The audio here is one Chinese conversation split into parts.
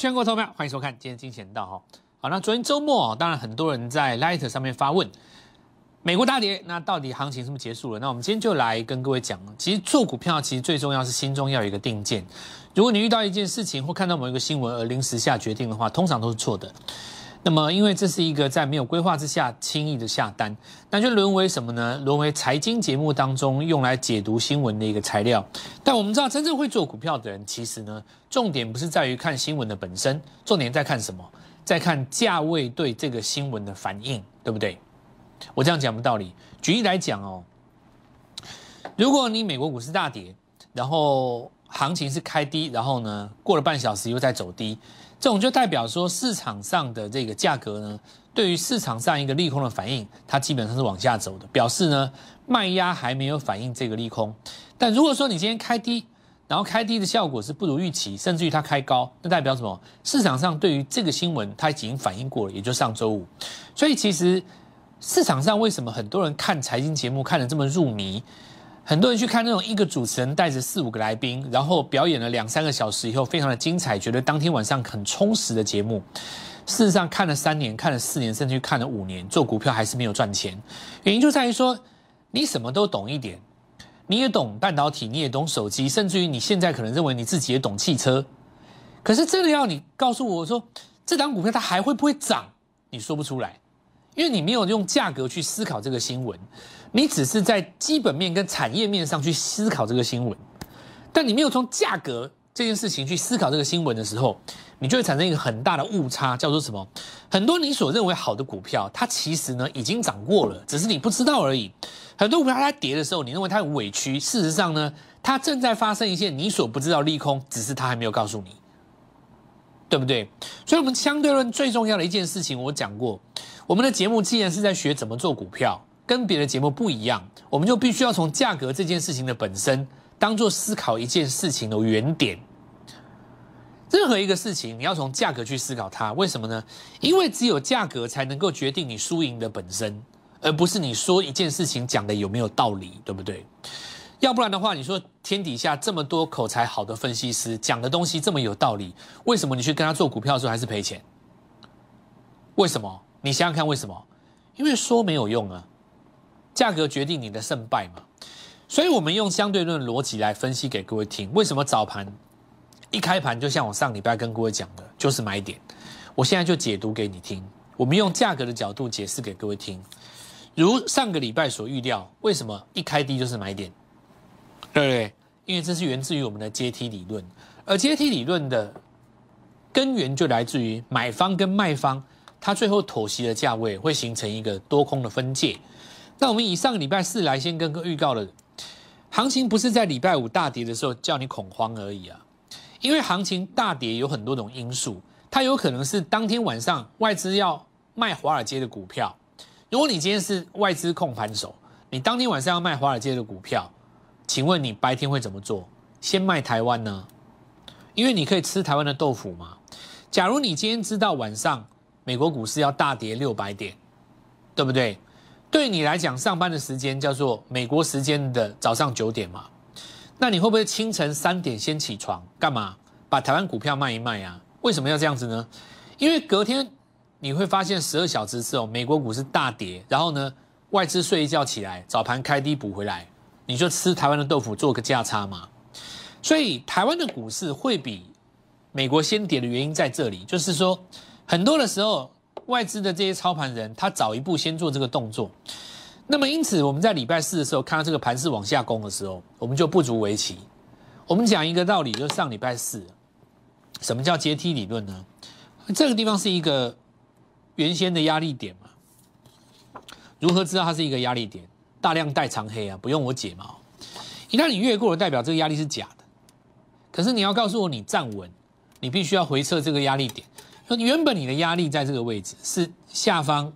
全国投票，欢迎收看今天金钱道哈。好，那昨天周末，当然很多人在 Light 上面发问，美国大跌，那到底行情是不是结束了？那我们今天就来跟各位讲，其实做股票其实最重要是心中要有一个定见。如果你遇到一件事情或看到某一个新闻而临时下决定的话，通常都是错的。那么，因为这是一个在没有规划之下轻易的下单，那就沦为什么呢？沦为财经节目当中用来解读新闻的一个材料。但我们知道，真正会做股票的人，其实呢，重点不是在于看新闻的本身，重点在看什么？在看价位对这个新闻的反应，对不对？我这样讲不道理。举例来讲哦，如果你美国股市大跌，然后行情是开低，然后呢，过了半小时又在走低。这种就代表说市场上的这个价格呢，对于市场上一个利空的反应，它基本上是往下走的，表示呢卖压还没有反映这个利空。但如果说你今天开低，然后开低的效果是不如预期，甚至于它开高，那代表什么？市场上对于这个新闻它已经反应过了，也就上周五。所以其实市场上为什么很多人看财经节目看得这么入迷？很多人去看那种一个主持人带着四五个来宾，然后表演了两三个小时以后，非常的精彩，觉得当天晚上很充实的节目。事实上看了三年，看了四年，甚至看了五年，做股票还是没有赚钱。原因就在于说，你什么都懂一点，你也懂半导体，你也懂手机，甚至于你现在可能认为你自己也懂汽车。可是真的要你告诉我说，这档股票它还会不会涨？你说不出来，因为你没有用价格去思考这个新闻。你只是在基本面跟产业面上去思考这个新闻，但你没有从价格这件事情去思考这个新闻的时候，你就会产生一个很大的误差，叫做什么？很多你所认为好的股票，它其实呢已经涨过了，只是你不知道而已。很多股票它在跌的时候，你认为它很委屈，事实上呢，它正在发生一些你所不知道利空，只是它还没有告诉你，对不对？所以，我们相对论最重要的一件事情，我讲过，我们的节目既然是在学怎么做股票。跟别的节目不一样，我们就必须要从价格这件事情的本身，当做思考一件事情的原点。任何一个事情，你要从价格去思考它，为什么呢？因为只有价格才能够决定你输赢的本身，而不是你说一件事情讲的有没有道理，对不对？要不然的话，你说天底下这么多口才好的分析师讲的东西这么有道理，为什么你去跟他做股票的时候还是赔钱？为什么？你想想看，为什么？因为说没有用啊。价格决定你的胜败嘛，所以我们用相对论逻辑来分析给各位听。为什么早盘一开盘就像我上礼拜跟各位讲的，就是买点。我现在就解读给你听。我们用价格的角度解释给各位听。如上个礼拜所预料，为什么一开低就是买点？对不对？因为这是源自于我们的阶梯理论，而阶梯理论的根源就来自于买方跟卖方，它最后妥协的价位会形成一个多空的分界。那我们以上个礼拜四来先跟各位预告了，行情不是在礼拜五大跌的时候叫你恐慌而已啊，因为行情大跌有很多种因素，它有可能是当天晚上外资要卖华尔街的股票，如果你今天是外资控盘手，你当天晚上要卖华尔街的股票，请问你白天会怎么做？先卖台湾呢？因为你可以吃台湾的豆腐嘛。假如你今天知道晚上美国股市要大跌六百点，对不对？对你来讲，上班的时间叫做美国时间的早上九点嘛？那你会不会清晨三点先起床干嘛？把台湾股票卖一卖啊？为什么要这样子呢？因为隔天你会发现十二小时之后，美国股市大跌，然后呢，外资睡一觉起来，早盘开低补回来，你就吃台湾的豆腐做个价差嘛。所以台湾的股市会比美国先跌的原因在这里，就是说很多的时候。外资的这些操盘人，他早一步先做这个动作，那么因此我们在礼拜四的时候看到这个盘势往下攻的时候，我们就不足为奇。我们讲一个道理，就是上礼拜四，什么叫阶梯理论呢？这个地方是一个原先的压力点嘛？如何知道它是一个压力点？大量带长黑啊，不用我解嘛。一旦你越过了，代表这个压力是假的。可是你要告诉我你站稳，你必须要回测这个压力点。原本你的压力在这个位置是下方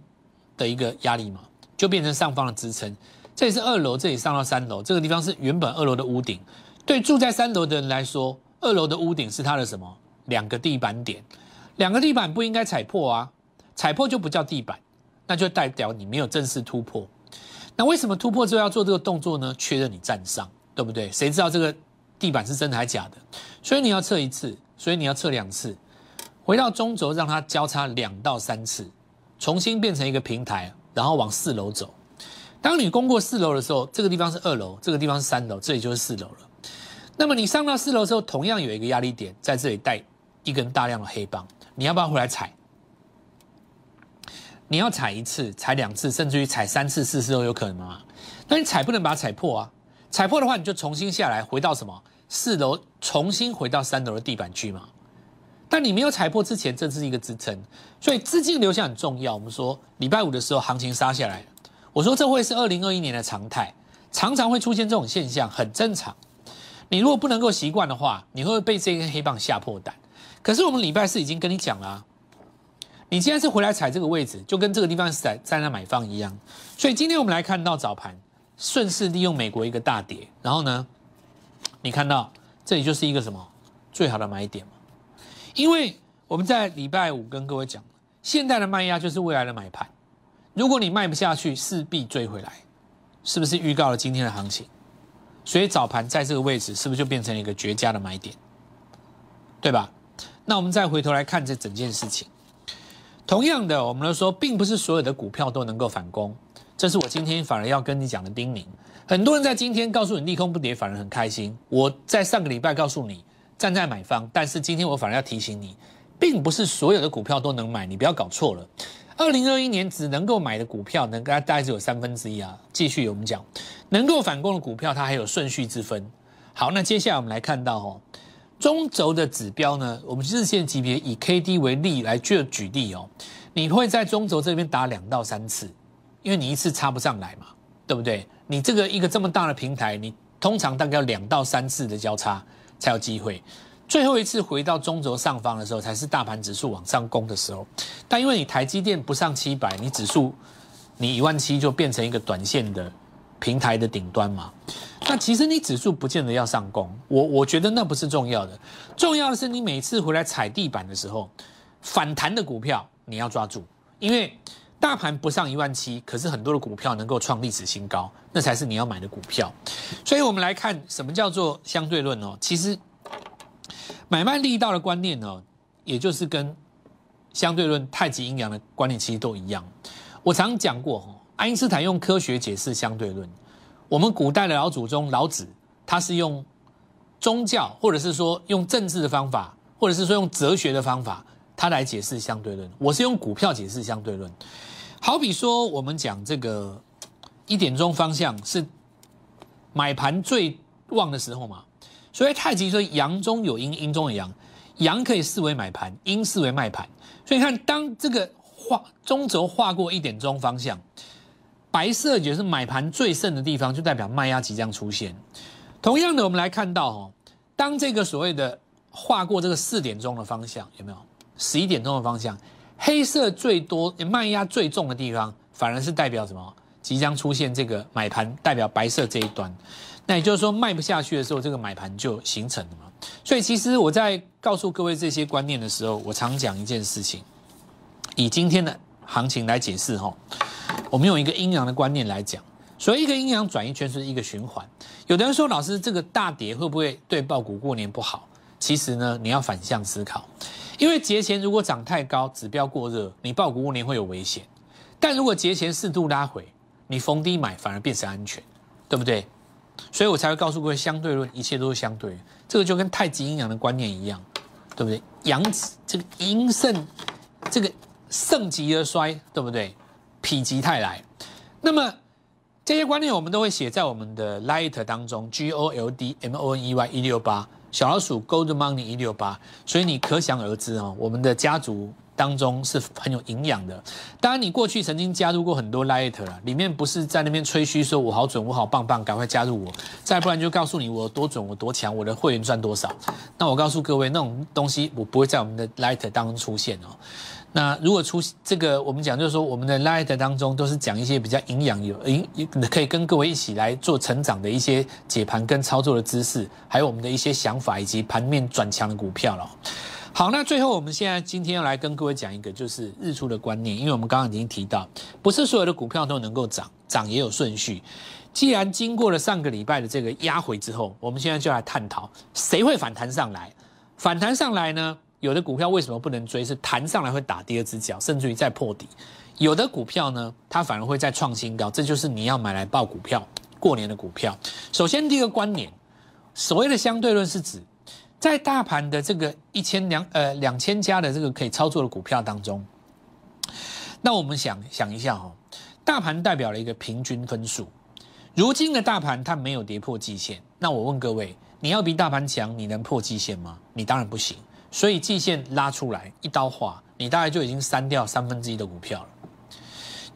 的一个压力嘛，就变成上方的支撑。这里是二楼，这里上到三楼，这个地方是原本二楼的屋顶。对住在三楼的人来说，二楼的屋顶是它的什么？两个地板点，两个地板不应该踩破啊，踩破就不叫地板，那就代表你没有正式突破。那为什么突破之后要做这个动作呢？确认你站上，对不对？谁知道这个地板是真的还是假的？所以你要测一次，所以你要测两次。回到中轴，让它交叉两到三次，重新变成一个平台，然后往四楼走。当你攻过四楼的时候，这个地方是二楼，这个地方是三楼，这里就是四楼了。那么你上到四楼之后，同样有一个压力点在这里带一根大量的黑棒，你要不要回来踩？你要踩一次、踩两次，甚至于踩三次、四次都有可能吗？那你踩不能把它踩破啊！踩破的话，你就重新下来，回到什么四楼，重新回到三楼的地板区嘛。但你没有踩破之前，这是一个支撑，所以资金流向很重要。我们说礼拜五的时候行情杀下来，我说这会是二零二一年的常态，常常会出现这种现象，很正常。你如果不能够习惯的话，你会被这根黑棒吓破胆。可是我们礼拜四已经跟你讲了。你既然是回来踩这个位置，就跟这个地方是在在那买方一样。所以今天我们来看到早盘顺势利用美国一个大跌，然后呢，你看到这里就是一个什么最好的买点？因为我们在礼拜五跟各位讲，现在的卖压就是未来的买盘。如果你卖不下去，势必追回来，是不是预告了今天的行情？所以早盘在这个位置，是不是就变成了一个绝佳的买点？对吧？那我们再回头来看这整件事情。同样的，我们来说，并不是所有的股票都能够反攻，这是我今天反而要跟你讲的叮咛。很多人在今天告诉你利空不跌，反而很开心。我在上个礼拜告诉你站在买方，但是今天我反而要提醒你，并不是所有的股票都能买，你不要搞错了。二零二一年只能够买的股票，能大概只有三分之一啊。继续我们讲，能够反攻的股票，它还有顺序之分。好，那接下来我们来看到哦。中轴的指标呢？我们日线级别以 K D 为例来做举例哦。你会在中轴这边打两到三次，因为你一次插不上来嘛，对不对？你这个一个这么大的平台，你通常大概要两到三次的交叉才有机会。最后一次回到中轴上方的时候，才是大盘指数往上攻的时候。但因为你台积电不上七百，你指数你一万七就变成一个短线的平台的顶端嘛。那其实你指数不见得要上攻，我我觉得那不是重要的，重要的是你每次回来踩地板的时候，反弹的股票你要抓住，因为大盘不上一万七，可是很多的股票能够创历史新高，那才是你要买的股票。所以我们来看什么叫做相对论哦，其实买卖力道的观念呢，也就是跟相对论太极阴阳的观念其实都一样。我常讲过爱因斯坦用科学解释相对论。我们古代的老祖宗老子，他是用宗教，或者是说用政治的方法，或者是说用哲学的方法，他来解释相对论。我是用股票解释相对论。好比说，我们讲这个一点钟方向是买盘最旺的时候嘛，所以太极说阳中有阴，阴中有阳，阳可以视为买盘，阴视为卖盘。所以看，当这个画中轴画过一点钟方向。白色就是买盘最盛的地方，就代表卖压即将出现。同样的，我们来看到哦，当这个所谓的划过这个四点钟的方向，有没有十一点钟的方向？黑色最多卖压最重的地方，反而是代表什么？即将出现这个买盘，代表白色这一端。那也就是说，卖不下去的时候，这个买盘就形成了嘛。所以，其实我在告诉各位这些观念的时候，我常讲一件事情，以今天的行情来解释哈。我们用一个阴阳的观念来讲，所以一个阴阳转一圈是一个循环。有的人说，老师这个大跌会不会对爆股过年不好？其实呢，你要反向思考，因为节前如果涨太高，指标过热，你报股过年会有危险；但如果节前适度拉回，你逢低买反而变成安全，对不对？所以我才会告诉各位，相对论一切都是相对，这个就跟太极阴阳的观念一样，对不对？阳这个阴盛，这个盛极而衰，对不对？否极泰来，那么这些观念我们都会写在我们的 Light 当中，G O L D M O N E Y 一六八小老鼠 Gold Money 一六八，所以你可想而知哦，我们的家族当中是很有营养的。当然，你过去曾经加入过很多 Light 了，里面不是在那边吹嘘说我好准，我好棒棒，赶快加入我，再不然就告诉你我多准，我多强，我的会员赚多少。那我告诉各位，那种东西我不会在我们的 Light 当中出现哦。那如果出这个，我们讲就是说，我们的 Light 当中都是讲一些比较营养有营，可以跟各位一起来做成长的一些解盘跟操作的知识，还有我们的一些想法以及盘面转强的股票了。好，那最后我们现在今天要来跟各位讲一个就是日出的观念，因为我们刚刚已经提到，不是所有的股票都能够涨，涨也有顺序。既然经过了上个礼拜的这个压回之后，我们现在就来探讨谁会反弹上来。反弹上来呢？有的股票为什么不能追？是弹上来会打第二只脚，甚至于再破底。有的股票呢，它反而会再创新高，这就是你要买来报股票过年的股票。首先第一个观念，所谓的相对论是指在大盘的这个一千两呃两千家的这个可以操作的股票当中，那我们想想一下哦，大盘代表了一个平均分数。如今的大盘它没有跌破季线，那我问各位，你要比大盘强，你能破季线吗？你当然不行。所以季线拉出来一刀划，你大概就已经删掉三分之一的股票了。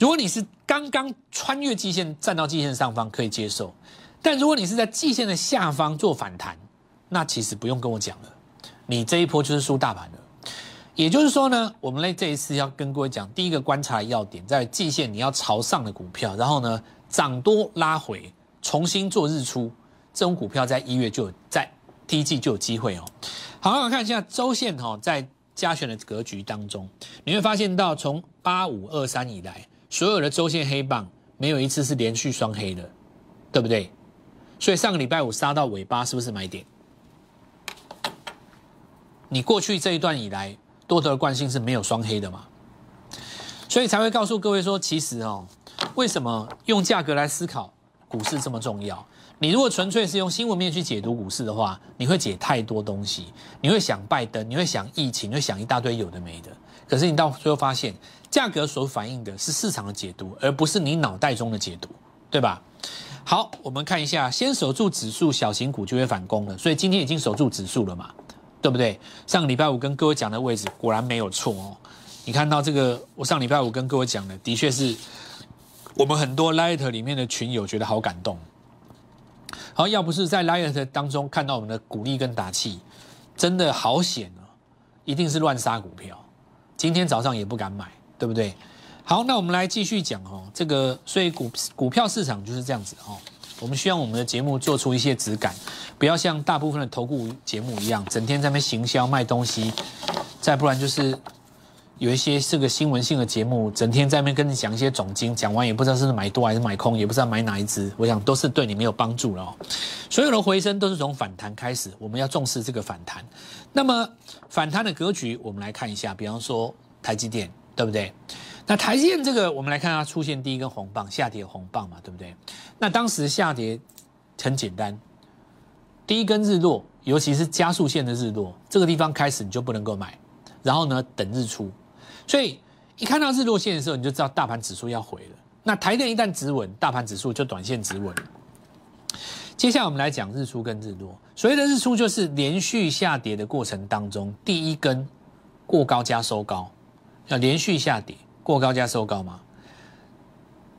如果你是刚刚穿越季线站到季线上方，可以接受；但如果你是在季线的下方做反弹，那其实不用跟我讲了，你这一波就是输大盘了。也就是说呢，我们来这一次要跟各位讲，第一个观察要点在季线你要朝上的股票，然后呢涨多拉回，重新做日出，这种股票在一月就有在第一季就有机会哦。好，我看一下周线哈，在加权的格局当中，你会发现到从八五二三以来，所有的周线黑棒没有一次是连续双黑的，对不对？所以上个礼拜五杀到尾巴，是不是买点？你过去这一段以来，多头的惯性是没有双黑的嘛？所以才会告诉各位说，其实哦，为什么用价格来思考股市这么重要？你如果纯粹是用新闻面去解读股市的话，你会解太多东西，你会想拜登，你会想疫情，你会想一大堆有的没的。可是你到最后发现，价格所反映的是市场的解读，而不是你脑袋中的解读，对吧？好，我们看一下，先守住指数，小型股就会反攻了。所以今天已经守住指数了嘛，对不对？上个礼拜五跟各位讲的位置果然没有错哦。你看到这个，我上礼拜五跟各位讲的，的确是我们很多 Light 里面的群友觉得好感动。好，要不是在 Light 当中看到我们的鼓励跟打气，真的好险啊！一定是乱杀股票，今天早上也不敢买，对不对？好，那我们来继续讲哦，这个所以股股票市场就是这样子哦。我们希望我们的节目做出一些质感，不要像大部分的投顾节目一样，整天在那边行销卖东西，再不然就是。有一些是个新闻性的节目，整天在那边跟你讲一些总经，讲完也不知道是买多还是买空，也不知道买哪一只，我想都是对你没有帮助了。所有的回升都是从反弹开始，我们要重视这个反弹。那么反弹的格局，我们来看一下，比方说台积电，对不对？那台积电这个，我们来看它出现第一根红棒，下跌红棒嘛，对不对？那当时下跌很简单，第一根日落，尤其是加速线的日落，这个地方开始你就不能够买，然后呢等日出。所以一看到日落线的时候，你就知道大盘指数要回了。那台电一旦止稳，大盘指数就短线止稳。接下来我们来讲日出跟日落。所谓的日出，就是连续下跌的过程当中，第一根过高加收高，要连续下跌过高加收高嘛？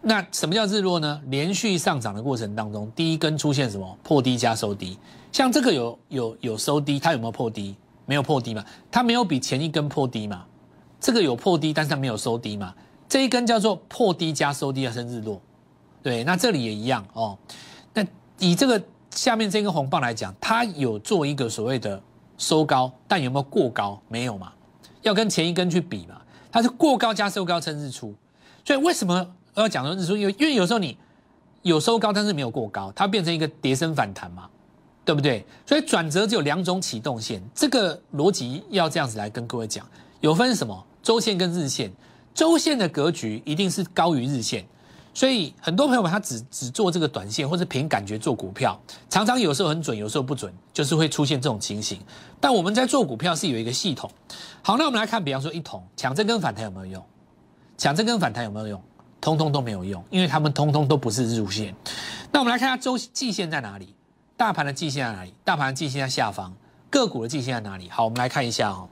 那什么叫日落呢？连续上涨的过程当中，第一根出现什么破低加收低？像这个有有有收低，它有没有破低？没有破低嘛？它没有比前一根破低嘛？这个有破低，但是它没有收低嘛？这一根叫做破低加收低而生日落，对，那这里也一样哦。那以这个下面这根红棒来讲，它有做一个所谓的收高，但有没有过高？没有嘛？要跟前一根去比嘛？它是过高加收高称日出，所以为什么要讲说日出？因为因为有时候你有收高，但是没有过高，它变成一个跌升反弹嘛，对不对？所以转折只有两种启动线，这个逻辑要这样子来跟各位讲，有分什么？周线跟日线，周线的格局一定是高于日线，所以很多朋友他只只做这个短线，或者凭感觉做股票，常常有时候很准，有时候不准，就是会出现这种情形。但我们在做股票是有一个系统。好，那我们来看，比方说一桶抢这根反弹有没有用？抢这根反弹有没有用？通通都没有用，因为他们通通都不是日线。那我们来看下周季线在哪里？大盘的季线在哪里？大盘的季线在下方，个股的季线在哪里？好，我们来看一下哦。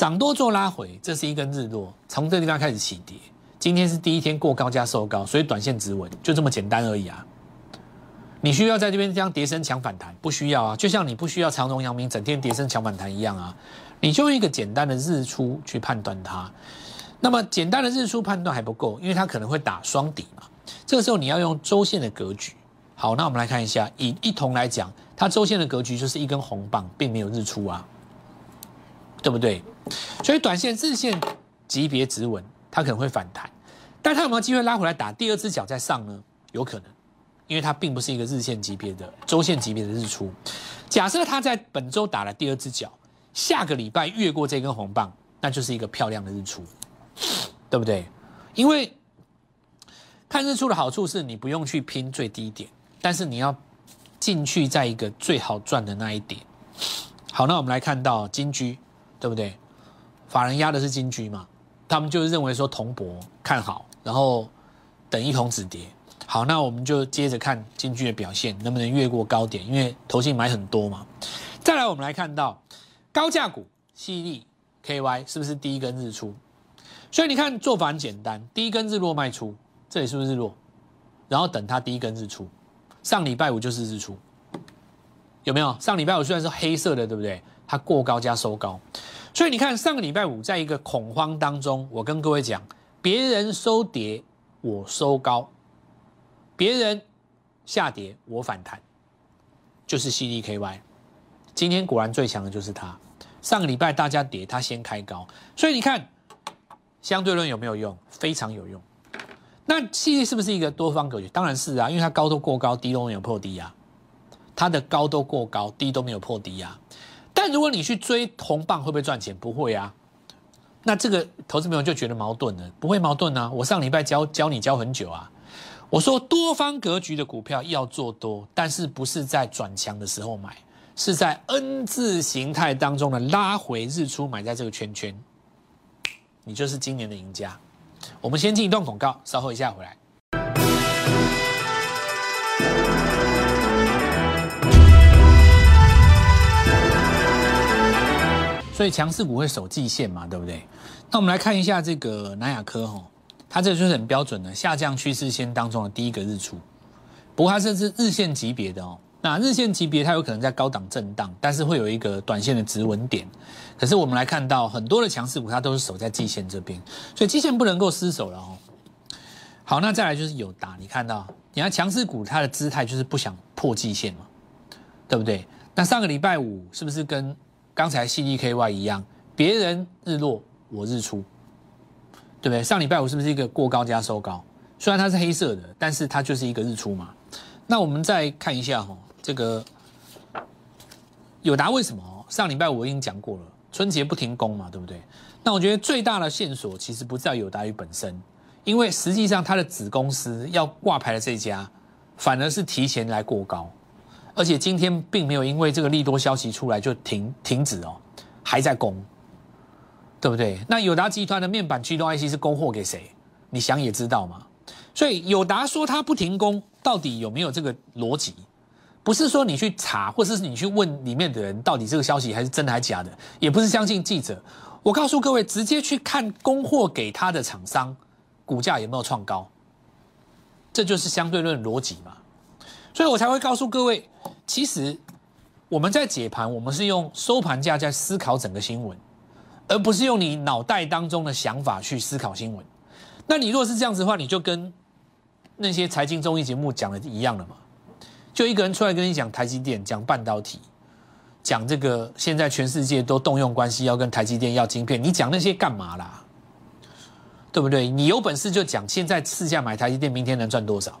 涨多做拉回，这是一根日落，从这地方开始起跌。今天是第一天过高加收高，所以短线止稳，就这么简单而已啊。你需要在这边这样跌升抢反弹，不需要啊。就像你不需要长荣、阳明整天跌升抢反弹一样啊。你就用一个简单的日出去判断它。那么简单的日出判断还不够，因为它可能会打双底嘛。这个时候你要用周线的格局。好，那我们来看一下，以一同来讲，它周线的格局就是一根红棒，并没有日出啊。对不对？所以短线、日线级别止稳，它可能会反弹，但它有没有机会拉回来打第二只脚再上呢？有可能，因为它并不是一个日线级别的、周线级别的日出。假设它在本周打了第二只脚，下个礼拜越过这根红棒，那就是一个漂亮的日出，对不对？因为看日出的好处是你不用去拼最低点，但是你要进去在一个最好赚的那一点。好，那我们来看到金居，对不对？法人压的是金居嘛，他们就是认为说铜箔看好，然后等一桶止跌。好，那我们就接着看金居的表现能不能越过高点，因为投信买很多嘛。再来，我们来看到高价股细粒 KY 是不是第一根日出？所以你看做法很简单，第一根日落卖出，这里是不是日落？然后等它第一根日出，上礼拜五就是日出，有没有？上礼拜五虽然是黑色的，对不对？它过高加收高，所以你看上个礼拜五在一个恐慌当中，我跟各位讲，别人收跌我收高。别人下跌，我反弹，就是 C D K Y。今天果然最强的就是它。上个礼拜大家跌，它先开高，所以你看相对论有没有用？非常有用。那 C D 是不是一个多方格局？当然是啊，因为它高都过高，低都没有破低啊。它的高都过高，低都没有破低啊。如果你去追铜棒，会不会赚钱？不会啊。那这个投资朋友就觉得矛盾了，不会矛盾啊。我上礼拜教教你教很久啊。我说多方格局的股票要做多，但是不是在转强的时候买，是在 N 字形态当中的拉回日出买在这个圈圈，你就是今年的赢家。我们先进一段广告，稍后一下回来。所以强势股会守季线嘛，对不对？那我们来看一下这个南亚科哈。它这就是很标准的下降趋势线当中的第一个日出，不过它这是日线级别的哦。那日线级别它有可能在高档震荡，但是会有一个短线的止稳点。可是我们来看到很多的强势股，它都是守在季线这边，所以季线不能够失守了哦。好，那再来就是友达，你看到，你看强势股它的姿态就是不想破季线嘛，对不对？那上个礼拜五是不是跟刚才 C D K Y 一样，别人日落我日出？对不对？上礼拜五是不是一个过高加收高？虽然它是黑色的，但是它就是一个日出嘛。那我们再看一下哈，这个友达为什么？上礼拜五我已经讲过了，春节不停工嘛，对不对？那我觉得最大的线索其实不在友达于本身，因为实际上它的子公司要挂牌的这家，反而是提前来过高，而且今天并没有因为这个利多消息出来就停停止哦，还在供。对不对？那友达集团的面板驱动 IC 是供货给谁？你想也知道嘛。所以友达说它不停工，到底有没有这个逻辑？不是说你去查，或者是你去问里面的人，到底这个消息还是真的还是假的？也不是相信记者。我告诉各位，直接去看供货给他的厂商股价有没有创高，这就是相对论逻辑嘛。所以我才会告诉各位，其实我们在解盘，我们是用收盘价在思考整个新闻。而不是用你脑袋当中的想法去思考新闻，那你如果是这样子的话，你就跟那些财经综艺节目讲的一样了嘛？就一个人出来跟你讲台积电，讲半导体，讲这个现在全世界都动用关系要跟台积电要晶片，你讲那些干嘛啦？对不对？你有本事就讲现在市价买台积电，明天能赚多少？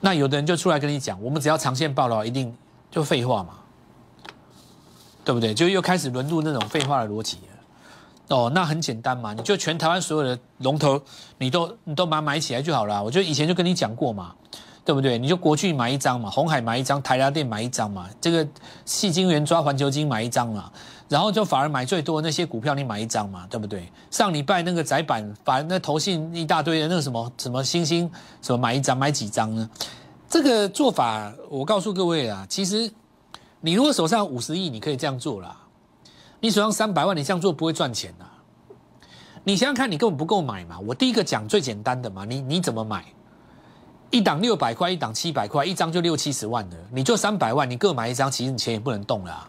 那有的人就出来跟你讲，我们只要长线报了，一定就废话嘛。对不对？就又开始沦入那种废话的逻辑了。哦，那很简单嘛，你就全台湾所有的龙头，你都你都把它买起来就好了。我就以前就跟你讲过嘛，对不对？你就国巨买一张嘛，红海买一张，台达电买一张嘛，这个细晶圆抓环球金买一张嘛，然后就反而买最多的那些股票你买一张嘛，对不对？上礼拜那个窄板，把那投信一大堆的那个什么什么星星什么买一张买几张呢？这个做法我告诉各位啊，其实。你如果手上五十亿，你可以这样做啦。你手上三百万，你这样做不会赚钱的。你想想看，你根本不够买嘛。我第一个讲最简单的嘛，你你怎么买？一档六百块，一档七百块，一张就六七十万的，你就三百万，你各买一张，其实你钱也不能动了。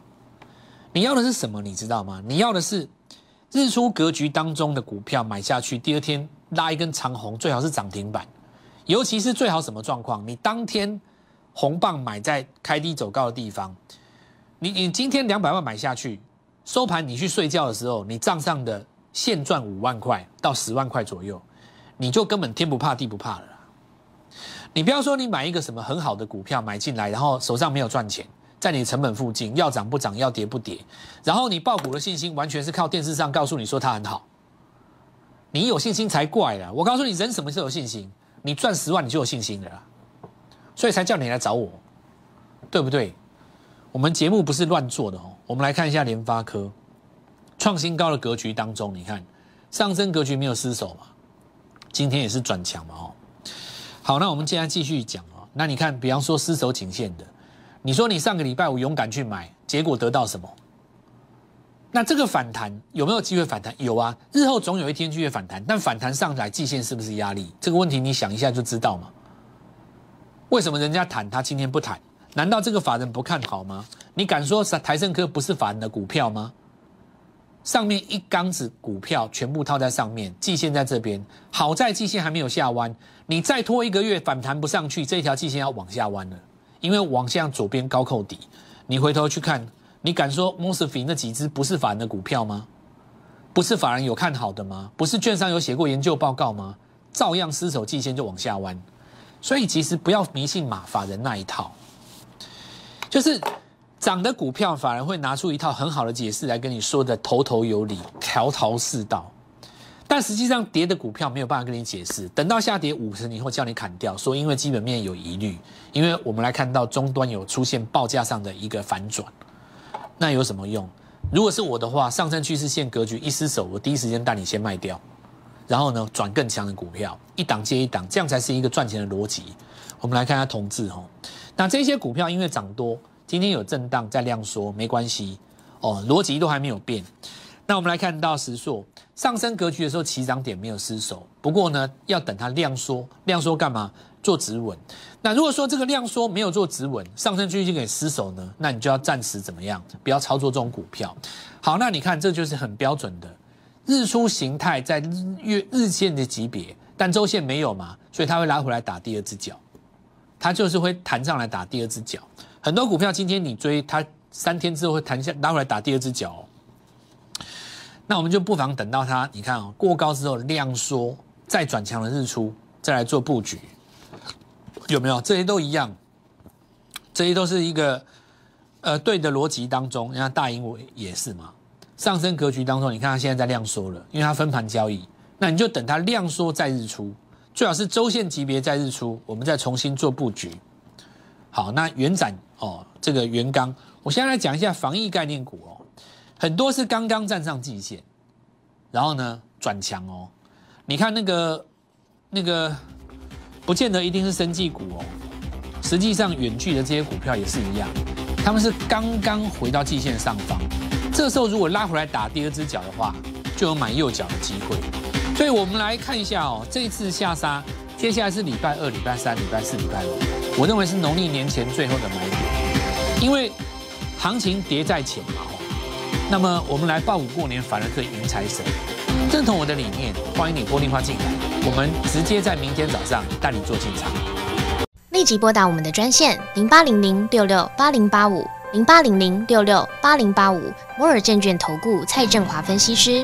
你要的是什么？你知道吗？你要的是日出格局当中的股票买下去，第二天拉一根长红，最好是涨停板。尤其是最好什么状况？你当天红棒买在开低走高的地方。你你今天两百万买下去，收盘你去睡觉的时候，你账上的现赚五万块到十万块左右，你就根本天不怕地不怕了。你不要说你买一个什么很好的股票买进来，然后手上没有赚钱，在你成本附近，要涨不涨，要跌不跌。然后你爆股的信心完全是靠电视上告诉你说它很好，你有信心才怪了。我告诉你，人什么时候有信心？你赚十万你就有信心的啦，所以才叫你来找我，对不对？我们节目不是乱做的哦。我们来看一下联发科创新高的格局当中，你看上升格局没有失手嘛？今天也是转强嘛？哦，好，那我们接下来继续讲哦。那你看，比方说失守颈线的，你说你上个礼拜五勇敢去买，结果得到什么？那这个反弹有没有机会反弹？有啊，日后总有一天机会反弹。但反弹上来，季线是不是压力？这个问题你想一下就知道嘛。为什么人家谈，他今天不谈？难道这个法人不看好吗？你敢说台盛科不是法人的股票吗？上面一缸子股票全部套在上面，季线在这边，好在季线还没有下弯。你再拖一个月反弹不上去，这条季线要往下弯了，因为往向左边高扣底。你回头去看。你敢说 m o s f e 那几只不是法人的股票吗？不是法人有看好的吗？不是券商有写过研究报告吗？照样失手季线就往下弯，所以其实不要迷信马法人那一套，就是涨的股票反而会拿出一套很好的解释来跟你说的头头有理、条条是道，但实际上跌的股票没有办法跟你解释，等到下跌五成以后叫你砍掉，说因为基本面有疑虑，因为我们来看到终端有出现报价上的一个反转。那有什么用？如果是我的话，上升趋势线格局一失手，我第一时间带你先卖掉，然后呢转更强的股票，一档接一档，这样才是一个赚钱的逻辑。我们来看一下同志哈，那这些股票因为涨多，今天有震荡在量缩，没关系哦，逻辑都还没有变。那我们来看到石硕上升格局的时候，起涨点没有失守，不过呢要等它量缩，量缩干嘛？做止稳，那如果说这个量缩没有做止稳，上升趋势给失守呢，那你就要暂时怎么样？不要操作这种股票。好，那你看这就是很标准的日出形态，在月日线的级别，但周线没有嘛，所以它会拉回来打第二只脚，它就是会弹上来打第二只脚。很多股票今天你追它，三天之后会弹下拉回来打第二只脚，那我们就不妨等到它，你看哦，过高之后量缩，再转强的日出，再来做布局。有没有这些都一样？这些都是一个呃对的逻辑当中，你看大英也是嘛，上升格局当中，你看它现在在量缩了，因为它分盘交易，那你就等它量缩再日出，最好是周线级别再日出，我们再重新做布局。好，那元展哦，这个元刚，我现在来讲一下防疫概念股哦，很多是刚刚站上季线，然后呢转强哦，你看那个那个。不见得一定是生技股哦，实际上远距的这些股票也是一样，他们是刚刚回到季线上方，这时候如果拉回来打第二只脚的话，就有买右脚的机会。所以我们来看一下哦，这次下杀，接下来是礼拜二、礼拜三、礼拜四、礼拜五，我认为是农历年前最后的买点，因为行情跌在前嘛。那么我们来报股过年，反而可以迎财神。认同我的理念，欢迎你拨电话进来，我们直接在明天早上带你做进场。立即拨打我们的专线零八零零六六八零八五零八零零六六八零八五摩尔证券投顾蔡振华分析师。